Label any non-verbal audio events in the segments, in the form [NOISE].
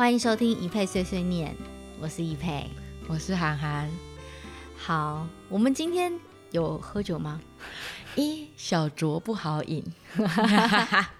欢迎收听一佩碎碎念，我是一佩，我是涵涵。好，我们今天有喝酒吗？[LAUGHS] 一小酌不好饮。[LAUGHS]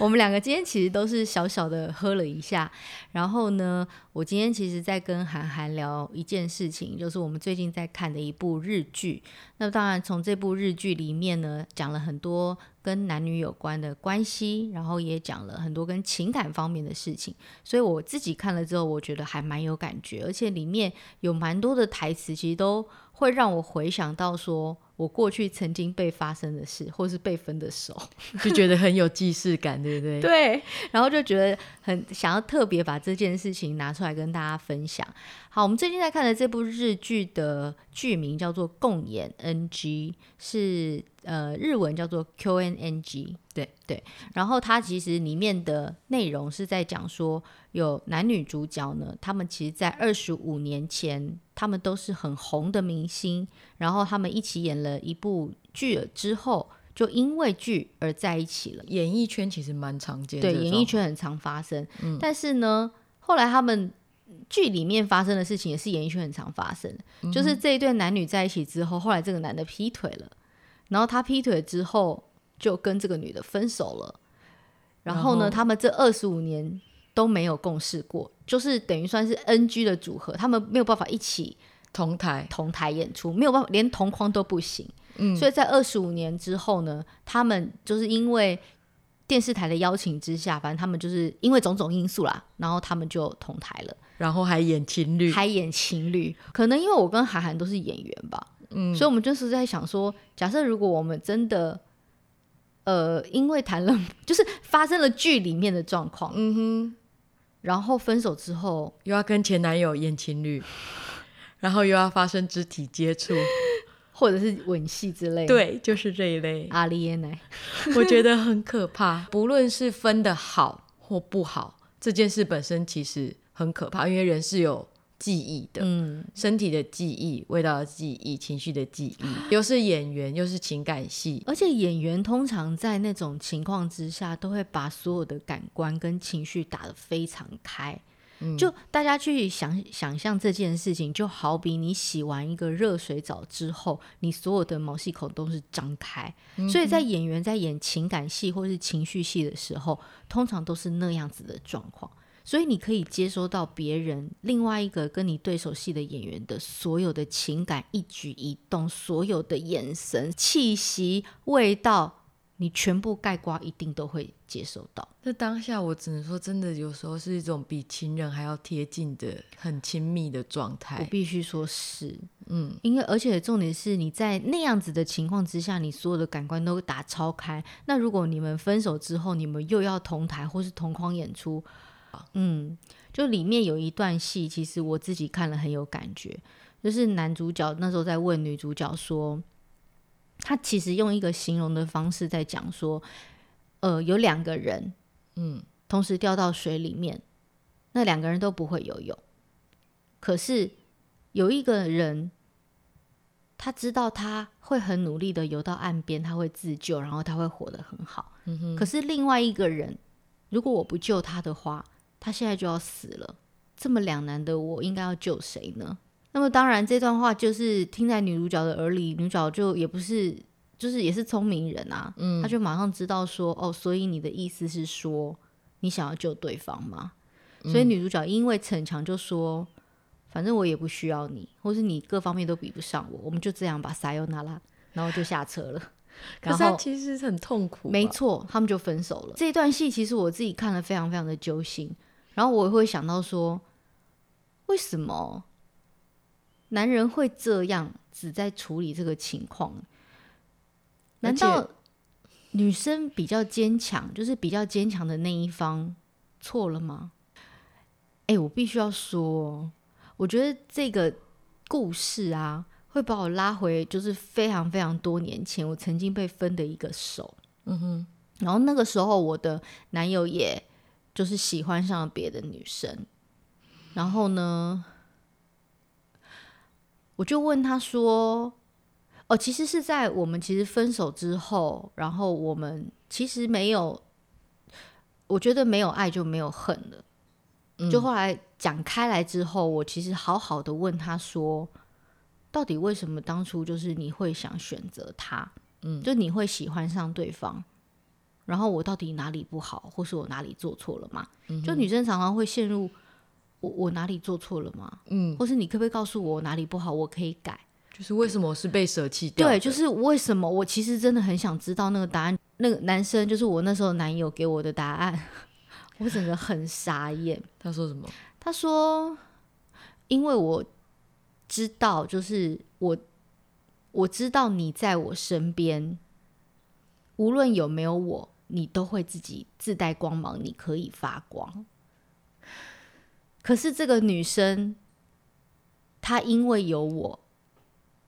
我们两个今天其实都是小小的喝了一下，然后呢，我今天其实在跟韩寒聊一件事情，就是我们最近在看的一部日剧。那当然，从这部日剧里面呢，讲了很多跟男女有关的关系，然后也讲了很多跟情感方面的事情。所以我自己看了之后，我觉得还蛮有感觉，而且里面有蛮多的台词，其实都会让我回想到说。我过去曾经被发生的事，或是被分的手，[LAUGHS] 就觉得很有既视感，对不对？对，然后就觉得很想要特别把这件事情拿出来跟大家分享。好，我们最近在看的这部日剧的剧名叫做《共演 NG》，是呃日文叫做 QNNG。对对，然后它其实里面的内容是在讲说，有男女主角呢，他们其实在二十五年前，他们都是很红的明星，然后他们一起演了一部剧了之后，就因为剧而在一起了。演艺圈其实蛮常见的，对，演艺圈很常发生。嗯，但是呢，后来他们剧里面发生的事情也是演艺圈很常发生，嗯，就是这一对男女在一起之后，后来这个男的劈腿了，然后他劈腿之后。就跟这个女的分手了，然后呢，后他们这二十五年都没有共事过，就是等于算是 NG 的组合，他们没有办法一起同台同台演出，没有办法连同框都不行。嗯，所以在二十五年之后呢，他们就是因为电视台的邀请之下，反正他们就是因为种种因素啦，然后他们就同台了，然后还演情侣，还演情侣。可能因为我跟韩寒都是演员吧，嗯，所以我们就是在想说，假设如果我们真的。呃，因为谈了，[LAUGHS] 就是发生了剧里面的状况，嗯哼，然后分手之后又要跟前男友演情侣，[LAUGHS] 然后又要发生肢体接触，[LAUGHS] 或者是吻戏之类的，对，就是这一类。阿丽耶奈，[LAUGHS] 我觉得很可怕。不论是分的好或不好，这件事本身其实很可怕，因为人是有。记忆的，嗯，身体的记忆，味道的记忆，情绪的记忆，[GASPS] 又是演员，又是情感戏，而且演员通常在那种情况之下，都会把所有的感官跟情绪打得非常开。嗯，就大家去想想象这件事情，就好比你洗完一个热水澡之后，你所有的毛细孔都是张开，嗯，所以在演员在演情感戏或是情绪戏的时候，通常都是那样子的状况。所以你可以接收到别人另外一个跟你对手戏的演员的所有的情感一举一动，所有的眼神、气息、味道，你全部盖瓜一定都会接收到。那当下我只能说，真的有时候是一种比情人还要贴近的、很亲密的状态。我必须说是，嗯，因为而且重点是你在那样子的情况之下，你所有的感官都打超开。那如果你们分手之后，你们又要同台或是同框演出。嗯，就里面有一段戏，其实我自己看了很有感觉。就是男主角那时候在问女主角说，他其实用一个形容的方式在讲说，呃，有两个人，嗯，同时掉到水里面，那两个人都不会游泳，可是有一个人，他知道他会很努力的游到岸边，他会自救，然后他会活得很好。嗯哼。可是另外一个人，如果我不救他的话，他现在就要死了，这么两难的我应该要救谁呢？那么当然，这段话就是听在女主角的耳里，女主角就也不是，就是也是聪明人啊，嗯，她就马上知道说，哦，所以你的意思是说，你想要救对方吗？嗯，所以女主角因为逞强就说，反正我也不需要你，或是你各方面都比不上我，我们就这样吧，撒由那拉，然后就下车了。[LAUGHS] 可是他其实很痛苦，没错，他们就分手了。这一段戏其实我自己看了非常非常的揪心。然后我也会想到说，为什么男人会这样子在处理这个情况？难道女生比较坚强，就是比较坚强的那一方错了吗？哎，我必须要说，我觉得这个故事啊，会把我拉回就是非常非常多年前，我曾经被分的一个手。嗯哼，然后那个时候我的男友也。就是喜欢上了别的女生，然后呢，我就问他说：“哦，其实是在我们其实分手之后，然后我们其实没有，我觉得没有爱就没有恨了。就后来讲开来之后，我其实好好的问他说，到底为什么当初就是你会想选择他？嗯，就你会喜欢上对方，然后我到底哪里不好，或是我哪里做错了吗？嗯、就女生常常会陷入我我哪里做错了吗？嗯，或是你可不可以告诉我哪里不好，我可以改？就是为什么我是被舍弃掉？对，就是为什么？我其实真的很想知道那个答案。那个男生就是我那时候男友给我的答案，[LAUGHS] 我整个很傻眼。他说什么？他说：“因为我知道，就是我。”我知道你在我身边，无论有没有我，你都会自己自带光芒，你可以发光。可是这个女生，她因为有我，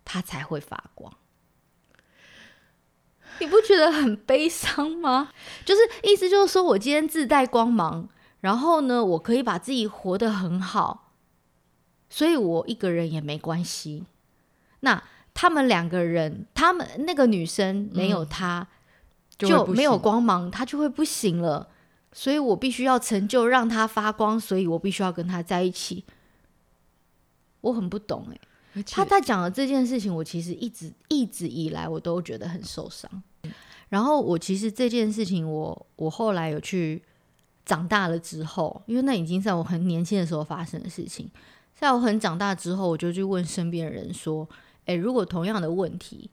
她才会发光。你不觉得很悲伤吗？[LAUGHS] 就是意思就是说我今天自带光芒，然后呢，我可以把自己活得很好，所以我一个人也没关系。那。他们两个人，他们那个女生没有他，嗯、就没有光芒，他就会不行了。所以我必须要成就，让他发光，所以我必须要跟他在一起。我很不懂哎、欸，他在讲的这件事情，我其实一直一直以来我都觉得很受伤。然后我其实这件事情我，我我后来有去长大了之后，因为那已经在我很年轻的时候发生的事情，在我很长大之后，我就去问身边的人说。诶，如果同样的问题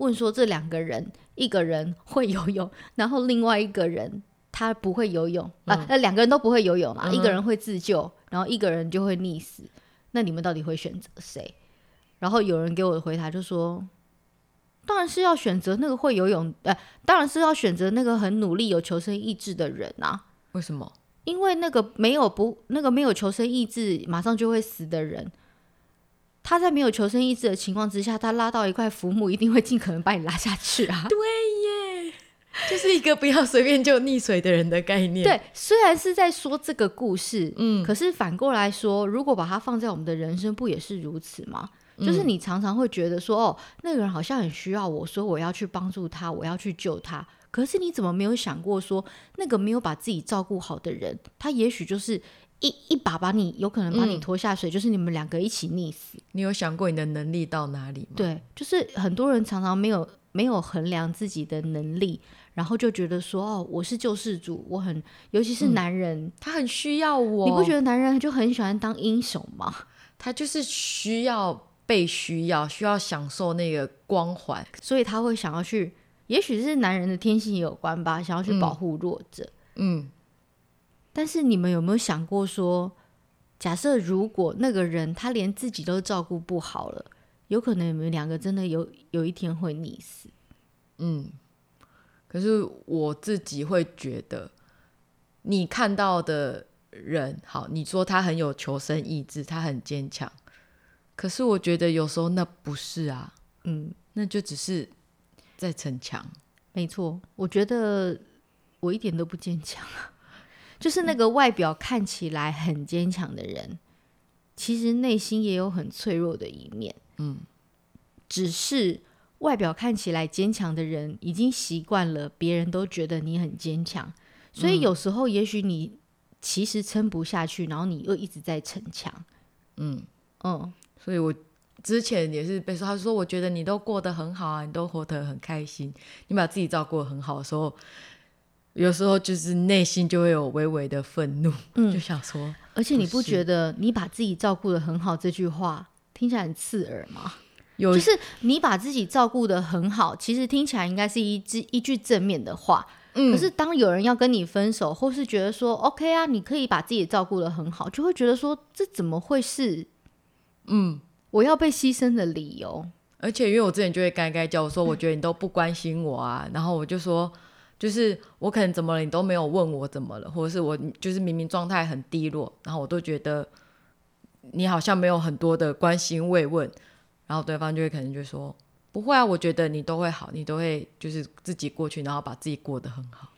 问说，这两个人，一个人会游泳，[LAUGHS] 然后另外一个人他不会游泳，嗯、啊，那两个人都不会游泳嘛，嗯、一个人会自救，然后一个人就会溺死，那你们到底会选择谁？然后有人给我的回答就说，当然是要选择那个会游泳，呃，当然是要选择那个很努力、有求生意志的人啊。为什么？因为那个没有不那个没有求生意志，马上就会死的人。他在没有求生意志的情况之下，他拉到一块浮木，一定会尽可能把你拉下去啊！[LAUGHS] 对耶，就是一个不要随便就溺水的人的概念。对，虽然是在说这个故事，嗯，可是反过来说，如果把它放在我们的人生，不也是如此吗？嗯、就是你常常会觉得说，哦，那个人好像很需要我，说我要去帮助他，我要去救他。可是你怎么没有想过说，那个没有把自己照顾好的人，他也许就是。一一把把你有可能把你拖下水，嗯、就是你们两个一起溺死。你有想过你的能力到哪里吗？对，就是很多人常常没有没有衡量自己的能力，然后就觉得说哦，我是救世主，我很，尤其是男人，嗯、他很需要我。你不觉得男人就很喜欢当英雄吗？[LAUGHS] 他就是需要被需要，需要享受那个光环，所以他会想要去，也许是男人的天性也有关吧，想要去保护弱者。嗯。嗯但是你们有没有想过说，假设如果那个人他连自己都照顾不好了，有可能你们两个真的有有一天会溺死？嗯，可是我自己会觉得，你看到的人，好，你说他很有求生意志，他很坚强，可是我觉得有时候那不是啊，嗯，那就只是在逞强。没错，我觉得我一点都不坚强啊。就是那个外表看起来很坚强的人，其实内心也有很脆弱的一面。嗯，只是外表看起来坚强的人，已经习惯了别人都觉得你很坚强，所以有时候也许你其实撑不下去，然后你又一直在逞强。嗯嗯，所以我之前也是被说，他说我觉得你都过得很好啊，你都活得很开心，你把自己照顾得很好的时候。有时候就是内心就会有微微的愤怒，嗯，就想说，而且你不觉得你把自己照顾的很好这句话听起来很刺耳吗？有，就是你把自己照顾的很好，其实听起来应该是一句一句正面的话，嗯，可是当有人要跟你分手，或是觉得说 OK 啊，你可以把自己照顾的很好，就会觉得说这怎么会是，嗯，我要被牺牲的理由？而且因为我之前就会该该叫我说，我觉得你都不关心我啊，嗯，然后我就说。就是我可能怎么了，你都没有问我怎么了，或者是我就是明明状态很低落，然后我都觉得你好像没有很多的关心慰问，然后对方就会可能就说不会啊，我觉得你都会好，你都会就是自己过去，然后把自己过得很好，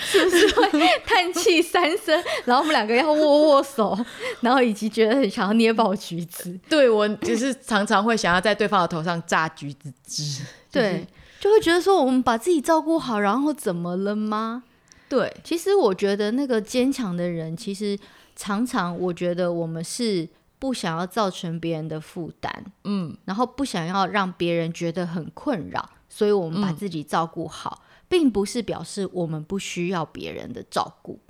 是不是会叹气三声？然后我们两个要握握手，然后以及觉得很想要捏爆橘子。对，我就是常常会想要在对方的头上榨橘子汁，就是、对。就会觉得说，我们把自己照顾好，然后怎么了吗？对，其实我觉得那个坚强的人，其实常常我觉得我们是不想要造成别人的负担，嗯，然后不想要让别人觉得很困扰，所以我们把自己照顾好，嗯，并不是表示我们不需要别人的照顾，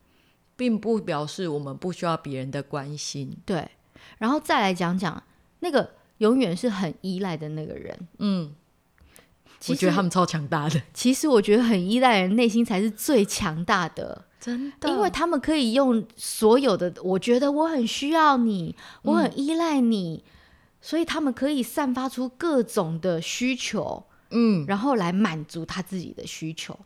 并不表示我们不需要别人的关心。对，然后再来讲讲那个永远是很依赖的那个人，嗯。我觉得他们超强大的。[LAUGHS] 其实我觉得很依赖人，内心才是最强大的，真的。因为他们可以用所有的，我觉得我很需要你，我很依赖你，嗯、所以他们可以散发出各种的需求，嗯，然后来满足他自己的需求，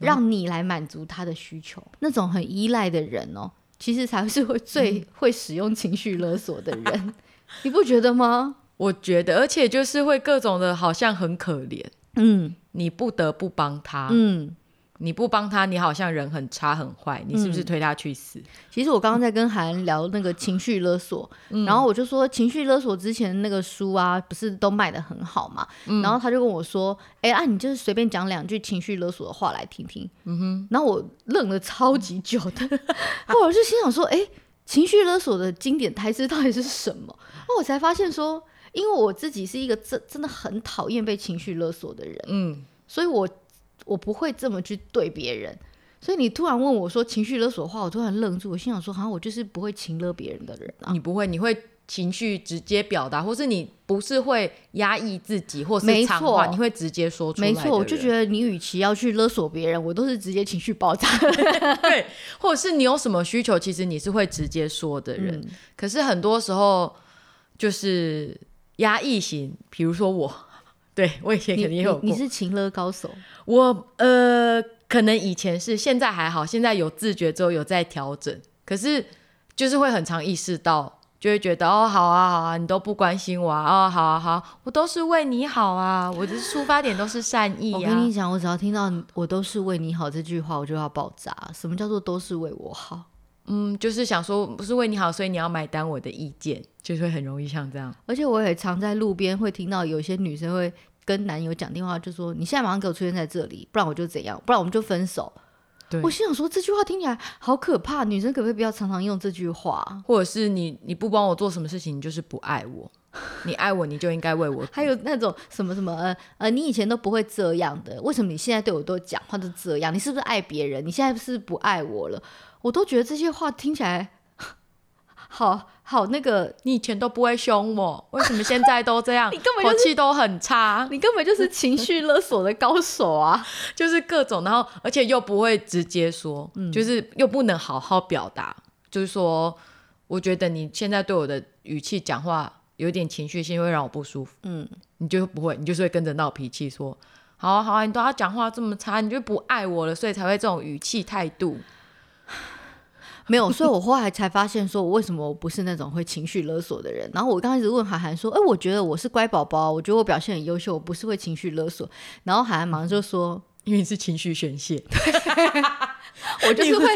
嗯、让你来满足他的需求。那种很依赖的人哦，其实才是会最会使用情绪勒索的人，嗯、你不觉得吗？我觉得，而且就是会各种的，好像很可怜。嗯，你不得不帮他。嗯，你不帮他，你好像人很差很坏。你是不是推他去死？嗯、其实我刚刚在跟韩聊那个情绪勒索，嗯、然后我就说情绪勒索之前那个书啊，不是都卖的很好嘛？嗯、然后他就跟我说：“哎、欸、啊，你就是随便讲两句情绪勒索的话来听听。”嗯哼。然后我愣了超级久的，[LAUGHS] 后来我就心想说：“哎、欸，情绪勒索的经典台词到底是什么？”那我才发现说。因为我自己是一个真真的很讨厌被情绪勒索的人，嗯，所以我我不会这么去对别人。所以你突然问我说情绪勒索的话，我突然愣住，我心想说，好像我就是不会情勒别人的人啊。你不会，你会情绪直接表达，或是你不是会压抑自己，或是藏话，你会直接说出来。没错，我就觉得你与其要去勒索别人，我都是直接情绪爆炸。[LAUGHS] 对，或者是你有什么需求，其实你是会直接说的人。嗯，可是很多时候就是。压抑型，比如说我，[LAUGHS] 对我以前肯定也有过。你，你，你是情勒高手？我呃，可能以前是，现在还好，现在有自觉之后有在调整。可是就是会很常意识到，就会觉得哦，好啊，好啊，你都不关心我啊，哦，好啊，好，我都是为你好啊，我的出发点都是善意啊。我跟你讲，我只要听到我都是为你好这句话，我就要爆炸。什么叫做都是为我好？嗯，就是想说不是为你好，所以你要买单我的意见，就是会很容易像这样。而且我也常在路边会听到有些女生会跟男友讲电话，就说你现在马上给我出现在这里，不然我就怎样，不然我们就分手。对，我心想说这句话听起来好可怕，女生可不可以不要常常用这句话？或者是你你不帮我做什么事情，你就是不爱我。你爱我，你就应该为我。[LAUGHS] 还有那种什么什么呃呃，你以前都不会这样的，为什么你现在对我都讲话都这样？你是不是爱别人？你现在是不是不爱我了？我都觉得这些话听起来 [LAUGHS] 好好那个。你以前都不会凶我，为什么现在都这样？[LAUGHS] 你根本口气都很差，你根本就是情绪勒索的高手啊！[LAUGHS] 就是各种，然后而且又不会直接说，嗯、就是又不能好好表达，就是说，我觉得你现在对我的语气讲话。有点情绪性会让我不舒服，嗯，你就不会，你就是会跟着闹脾气，说，好啊好啊，你都要讲话这么差，你就不爱我了，所以才会这种语气态度。没有，所以我后来才发现，说我为什么我不是那种会情绪勒索的人。然后我刚开始问海涵说，哎，我觉得我是乖宝宝，我觉得我表现很优秀，我不是会情绪勒索。然后海涵马上就说，因为你是情绪宣泄，[LAUGHS] 我就是会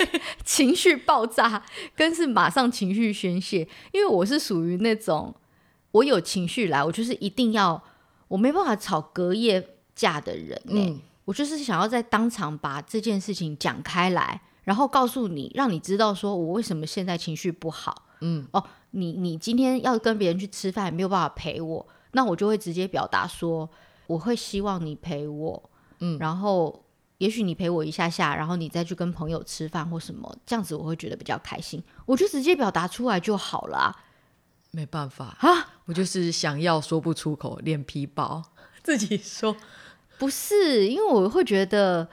情绪爆炸，跟是马上情绪宣泄，因为我是属于那种。我有情绪来，我就是一定要，我没办法吵隔夜架的人，欸。嗯，我就是想要在当场把这件事情讲开来，然后告诉你，让你知道说我为什么现在情绪不好。嗯，哦，你你今天要跟别人去吃饭，没有办法陪我，那我就会直接表达说，我会希望你陪我。嗯，然后也许你陪我一下下，然后你再去跟朋友吃饭或什么，这样子我会觉得比较开心。我就直接表达出来就好了啊。没办法啊，我就是想要说不出口，脸皮薄，[LAUGHS] 自己说不是，因为我会觉得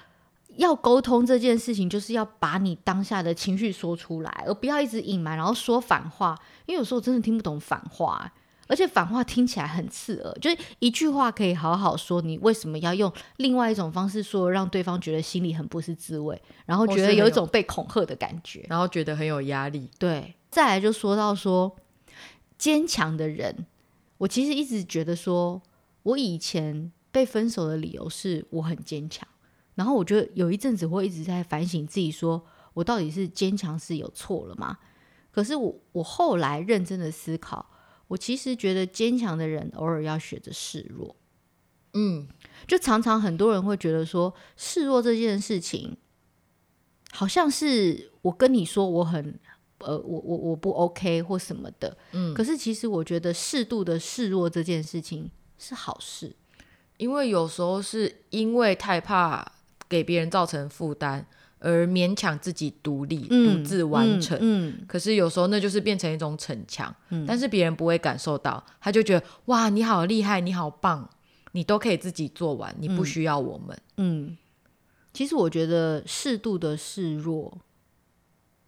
要沟通这件事情，就是要把你当下的情绪说出来，而不要一直隐瞒，然后说反话。因为有时候我真的听不懂反话，而且反话听起来很刺耳。就是一句话可以好好说，你为什么要用另外一种方式说，让对方觉得心里很不是滋味，然后觉得有一种被恐吓的感觉，然后觉得很有压力。对，再来就说到说。坚强的人，我其实一直觉得说，我以前被分手的理由是我很坚强，然后我觉得有一阵子会一直在反省自己，说我到底是坚强是有错了吗？可是我我后来认真的思考，我其实觉得坚强的人偶尔要学着示弱，嗯，就常常很多人会觉得说示弱这件事情好像是我跟你说我很呃，我我我不 OK 或什么的，嗯，可是其实我觉得适度的示弱这件事情是好事，因为有时候是因为太怕给别人造成负担。而勉强自己独立、独、嗯、自完成、嗯嗯，可是有时候那就是变成一种逞强、嗯，但是别人不会感受到，他就觉得哇，你好厉害，你好棒，你都可以自己做完，你不需要我们。嗯，嗯其实我觉得适度的示弱，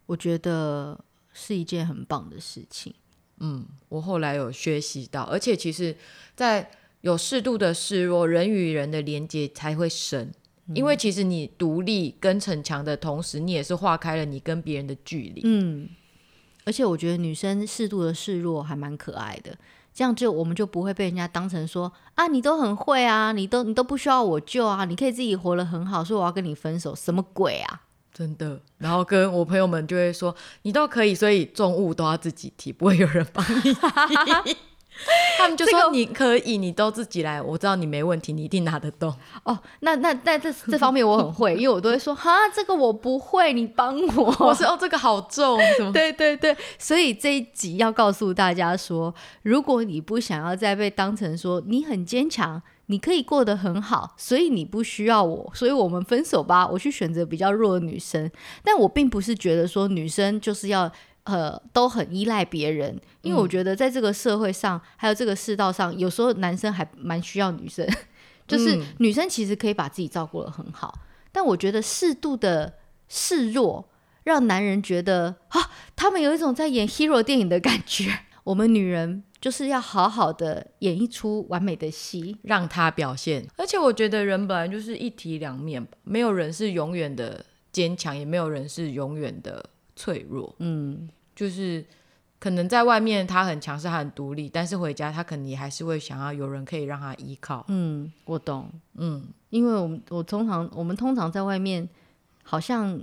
我觉得是一件很棒的事情。嗯，我后来有学习到，而且其实，在有适度的示弱，人与人的连接才会深。因为其实你独立跟逞强的同时，你也是划开了你跟别人的距离。嗯，而且我觉得女生适度的示弱还蛮可爱的，这样就我们就不会被人家当成说啊，你都很会啊，你都你都不需要我救啊，你可以自己活得很好，所以我要跟你分手，什么鬼啊？真的。然后跟我朋友们就会说，你都可以，所以重物都要自己提，不会有人帮你提。[LAUGHS] [LAUGHS] 他们就说你可以，你都自己来。我知道你没问题，你一定拿得动。[LAUGHS] 哦，那那那这这方面我很会，[LAUGHS] 因为我都会说哈，这个我不会，你帮我。我说哦，这个好重，对对对。所以这一集要告诉大家说，如果你不想要再被当成说你很坚强，你可以过得很好，所以你不需要我，所以我们分手吧。我去选择比较弱的女生，但我并不是觉得说女生就是要。呃，都很依赖别人，因为我觉得在这个社会上，嗯、还有这个世道上，有时候男生还蛮需要女生，[LAUGHS] 就是女生其实可以把自己照顾的很好，嗯、但我觉得适度的示弱，让男人觉得啊，他们有一种在演 hero 电影的感觉。我们女人就是要好好的演一出完美的戏，让他表现。而且我觉得人本来就是一体两面，没有人是永远的坚强，也没有人是永远的脆弱。嗯。就是可能在外面他很强势，他很独立，但是回家他可能也还是会想要有人可以让他依靠。嗯，我懂。嗯，因为我们我通常我们通常在外面好像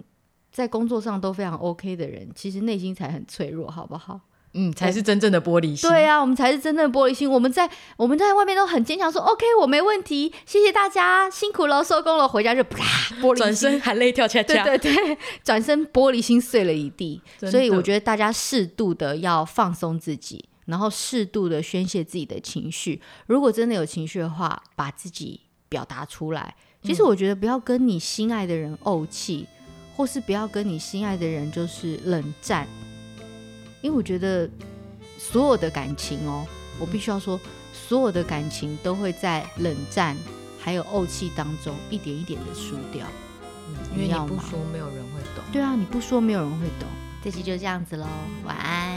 在工作上都非常 OK 的人，其实内心才很脆弱，好不好？嗯，才是真正的玻璃心。对啊，我们才是真正的玻璃心。我们在我们在外面都很坚强，说 OK，我没问题，谢谢大家，辛苦了，收工了，回家就啪，玻璃心，转身含泪跳恰恰。对对对，转身玻璃心碎了一地。所以我觉得大家适度的要放松自己，然后适度的宣泄自己的情绪。如果真的有情绪的话，把自己表达出来。其实我觉得不要跟你心爱的人怄气，或是不要跟你心爱的人就是冷战。因为我觉得所有的感情哦，我必须要说，所有的感情都会在冷战还有怄气当中一点一点的输掉。嗯，因为你不说，没有人会懂。对啊，你不说，没有人会懂。这期就这样子喽，晚安。